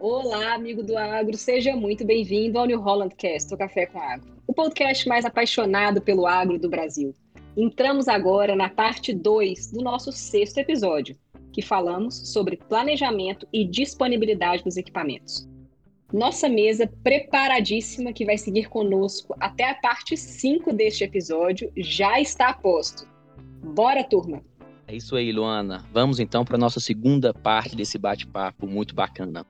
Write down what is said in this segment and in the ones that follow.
Olá, amigo do agro, seja muito bem-vindo ao New Holland Cast, o Café com Agro, o podcast mais apaixonado pelo agro do Brasil. Entramos agora na parte 2 do nosso sexto episódio, que falamos sobre planejamento e disponibilidade dos equipamentos. Nossa mesa preparadíssima que vai seguir conosco até a parte 5 deste episódio já está a posto. Bora, turma! É isso aí, Luana. Vamos então para a nossa segunda parte desse bate-papo muito bacana.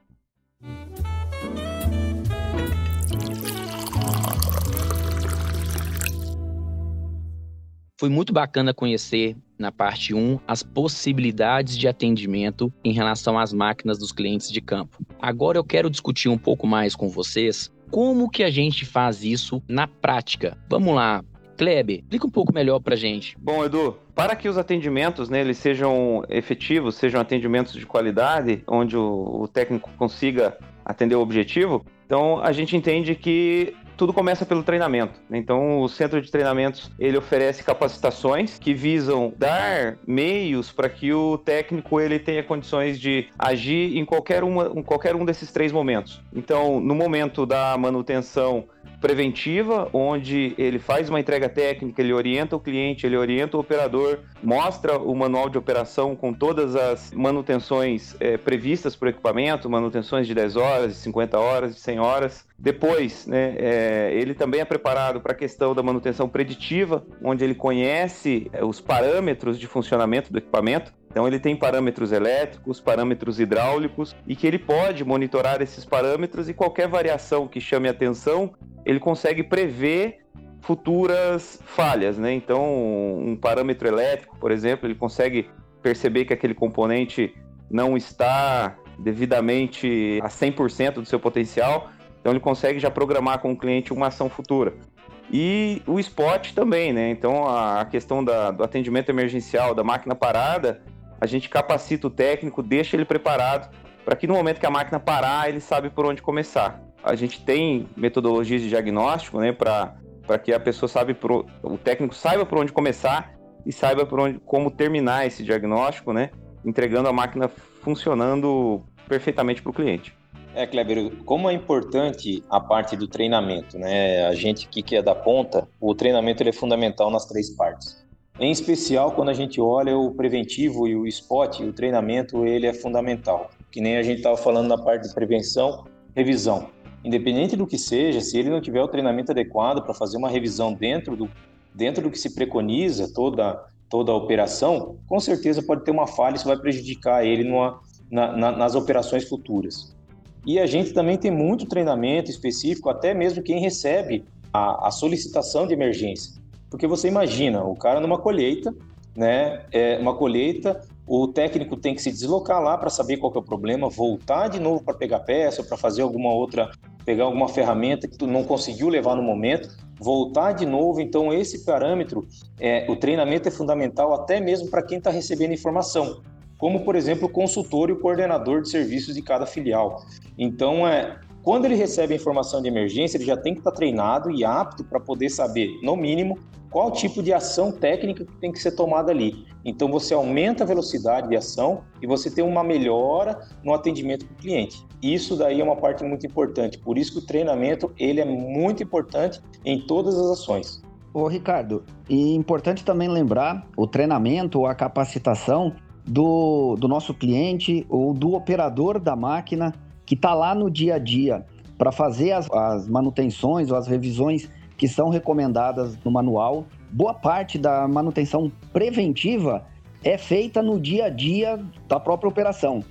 Foi muito bacana conhecer, na parte 1, as possibilidades de atendimento em relação às máquinas dos clientes de campo. Agora eu quero discutir um pouco mais com vocês como que a gente faz isso na prática. Vamos lá, Kleber, explica um pouco melhor para gente. Bom, Edu, para que os atendimentos né, eles sejam efetivos, sejam atendimentos de qualidade, onde o, o técnico consiga atender o objetivo, então a gente entende que tudo começa pelo treinamento. Então, o centro de treinamentos ele oferece capacitações que visam dar meios para que o técnico ele tenha condições de agir em qualquer, uma, em qualquer um desses três momentos. Então, no momento da manutenção preventiva, onde ele faz uma entrega técnica, ele orienta o cliente, ele orienta o operador, mostra o manual de operação com todas as manutenções é, previstas para o equipamento, manutenções de 10 horas, de 50 horas, de 100 horas. Depois, né, é, ele também é preparado para a questão da manutenção preditiva, onde ele conhece os parâmetros de funcionamento do equipamento. Então ele tem parâmetros elétricos, parâmetros hidráulicos e que ele pode monitorar esses parâmetros e qualquer variação que chame atenção, ele consegue prever futuras falhas, né? Então, um parâmetro elétrico, por exemplo, ele consegue perceber que aquele componente não está devidamente a 100% do seu potencial, então ele consegue já programar com o cliente uma ação futura. E o spot também, né? Então a questão da, do atendimento emergencial, da máquina parada, a gente capacita o técnico, deixa ele preparado para que no momento que a máquina parar, ele sabe por onde começar. A gente tem metodologias de diagnóstico, né, para que a pessoa sabe o técnico saiba por onde começar e saiba por onde como terminar esse diagnóstico, né, entregando a máquina funcionando perfeitamente para o cliente. É, Kleber, como é importante a parte do treinamento, né? A gente que é da ponta, o treinamento é fundamental nas três partes. Em especial quando a gente olha o preventivo e o spot, o treinamento ele é fundamental. Que nem a gente estava falando na parte de prevenção, revisão. Independente do que seja, se ele não tiver o treinamento adequado para fazer uma revisão dentro do, dentro do que se preconiza toda toda a operação, com certeza pode ter uma falha, isso vai prejudicar ele numa, na, na, nas operações futuras. E a gente também tem muito treinamento específico, até mesmo quem recebe a, a solicitação de emergência. Porque você imagina, o cara numa colheita, né? É uma colheita, o técnico tem que se deslocar lá para saber qual é o problema, voltar de novo para pegar peça, para fazer alguma outra, pegar alguma ferramenta que tu não conseguiu levar no momento, voltar de novo. Então esse parâmetro, é, o treinamento é fundamental até mesmo para quem está recebendo informação, como por exemplo o consultor e o coordenador de serviços de cada filial. Então é quando ele recebe a informação de emergência, ele já tem que estar treinado e apto para poder saber, no mínimo, qual tipo de ação técnica que tem que ser tomada ali. Então você aumenta a velocidade de ação e você tem uma melhora no atendimento do cliente. Isso daí é uma parte muito importante. Por isso que o treinamento ele é muito importante em todas as ações. Ô Ricardo, e importante também lembrar o treinamento ou a capacitação do, do nosso cliente ou do operador da máquina que está lá no dia a dia para fazer as, as manutenções ou as revisões que são recomendadas no manual. Boa parte da manutenção preventiva é feita no dia a dia da própria operação.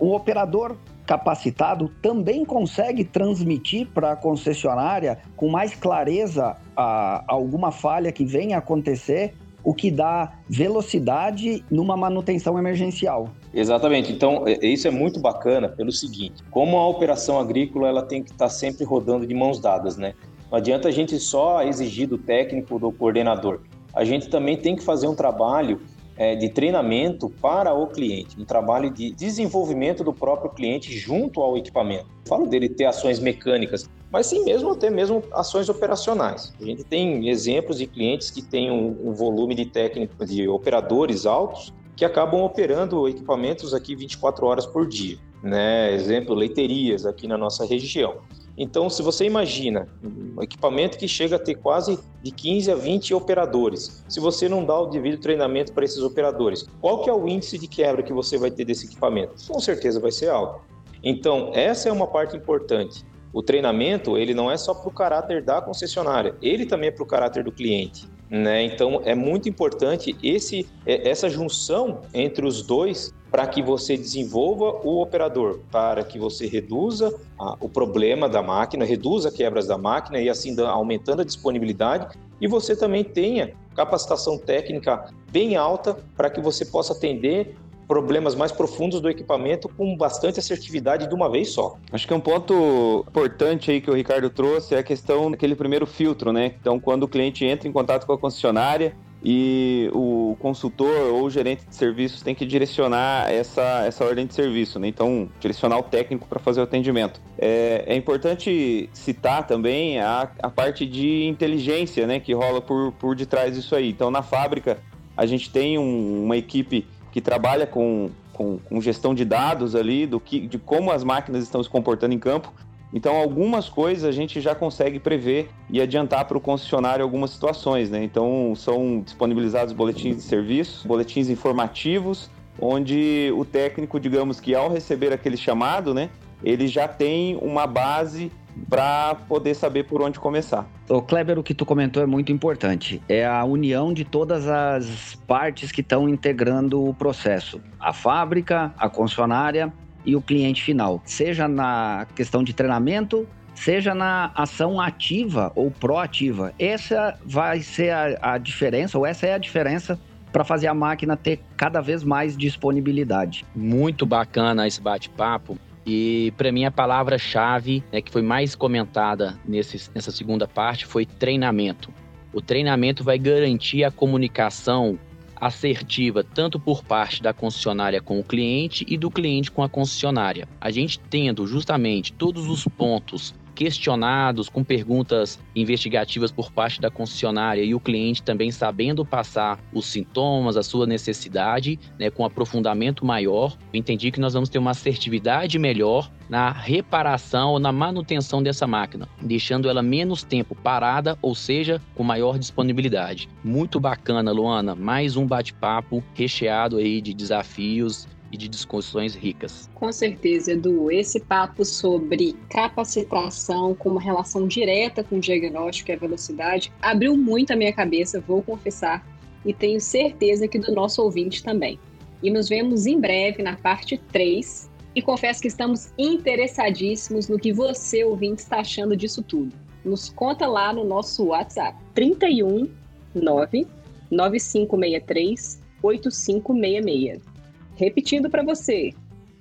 O operador capacitado também consegue transmitir para a concessionária com mais clareza a, alguma falha que venha a acontecer o que dá velocidade numa manutenção emergencial. Exatamente. Então, é, isso é muito bacana pelo seguinte: como a operação agrícola ela tem que estar sempre rodando de mãos dadas, né? Não adianta a gente só exigir do técnico, do coordenador. A gente também tem que fazer um trabalho é, de treinamento para o cliente, um trabalho de desenvolvimento do próprio cliente junto ao equipamento. falo dele ter ações mecânicas, mas sim mesmo até mesmo ações operacionais. A gente tem exemplos de clientes que têm um, um volume de técnicos, de operadores altos, que acabam operando equipamentos aqui 24 horas por dia. Né? Exemplo, leiterias aqui na nossa região. Então, se você imagina um equipamento que chega a ter quase de 15 a 20 operadores, se você não dá o devido treinamento para esses operadores, qual que é o índice de quebra que você vai ter desse equipamento? Com certeza vai ser alto. Então, essa é uma parte importante. O treinamento, ele não é só para o caráter da concessionária, ele também é para o caráter do cliente. Né? Então, é muito importante esse, é, essa junção entre os dois para que você desenvolva o operador, para que você reduza a, o problema da máquina, reduza quebras da máquina e assim aumentando a disponibilidade e você também tenha capacitação técnica bem alta para que você possa atender problemas mais profundos do equipamento com bastante assertividade de uma vez só. Acho que um ponto importante aí que o Ricardo trouxe é a questão daquele primeiro filtro, né? Então, quando o cliente entra em contato com a concessionária, e o consultor ou o gerente de serviços tem que direcionar essa, essa ordem de serviço, né? então direcionar o técnico para fazer o atendimento. É, é, importante citar também a, a parte de inteligência né, que rola por, por detrás disso aí. Então na fábrica a gente tem um, uma equipe que trabalha com, com, com, gestão de dados ali, do que, de como as máquinas estão se comportando em campo. Então, algumas coisas a gente já consegue prever e adiantar para o concessionário algumas situações, né? Então, são disponibilizados boletins de serviço, boletins informativos, onde o técnico, digamos que ao receber aquele chamado, né, ele já tem uma base para poder saber por onde começar. O Kleber, o que tu comentou é muito importante. É a união de todas as partes que estão integrando o processo: a fábrica, a concessionária e o cliente final. Seja na questão de treinamento, seja na ação ativa ou proativa. Essa vai ser a, a diferença, ou essa é a diferença para fazer a máquina ter cada vez mais disponibilidade. Muito bacana esse bate-papo. E para mim a palavra-chave né, que foi mais comentada nesse, nessa segunda parte foi treinamento. O treinamento vai garantir a comunicação assertiva tanto por parte da concessionária com o cliente e do cliente com a concessionária. A gente tendo justamente todos os pontos questionados com perguntas investigativas por parte da concessionária e o cliente também sabendo passar os sintomas, a sua necessidade, né, com aprofundamento maior, entendi que nós vamos ter uma assertividade melhor na reparação ou na manutenção dessa máquina, deixando ela menos tempo parada, ou seja, com maior disponibilidade. Muito bacana, Luana, mais um bate-papo recheado aí de desafios e de discussões ricas. Com certeza, Edu. Esse papo sobre capacitação com uma relação direta com o diagnóstico e a velocidade abriu muito a minha cabeça, vou confessar, e tenho certeza que do nosso ouvinte também. E nos vemos em breve na parte 3. E confesso que estamos interessadíssimos no que você, ouvinte, está achando disso tudo. Nos conta lá no nosso WhatsApp 31 9 9563 8566. Repetindo para você,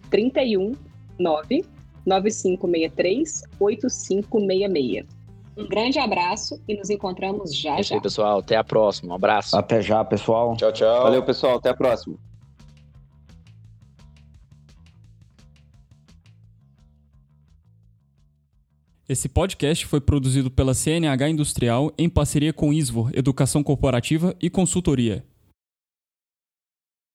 31 9 9563 8566. Um grande abraço e nos encontramos já é já. pessoal. Até a próxima. Um abraço. Até já, pessoal. Tchau, tchau. Valeu, pessoal. Até a próxima. Esse podcast foi produzido pela CNH Industrial em parceria com Isvor Educação Corporativa e Consultoria.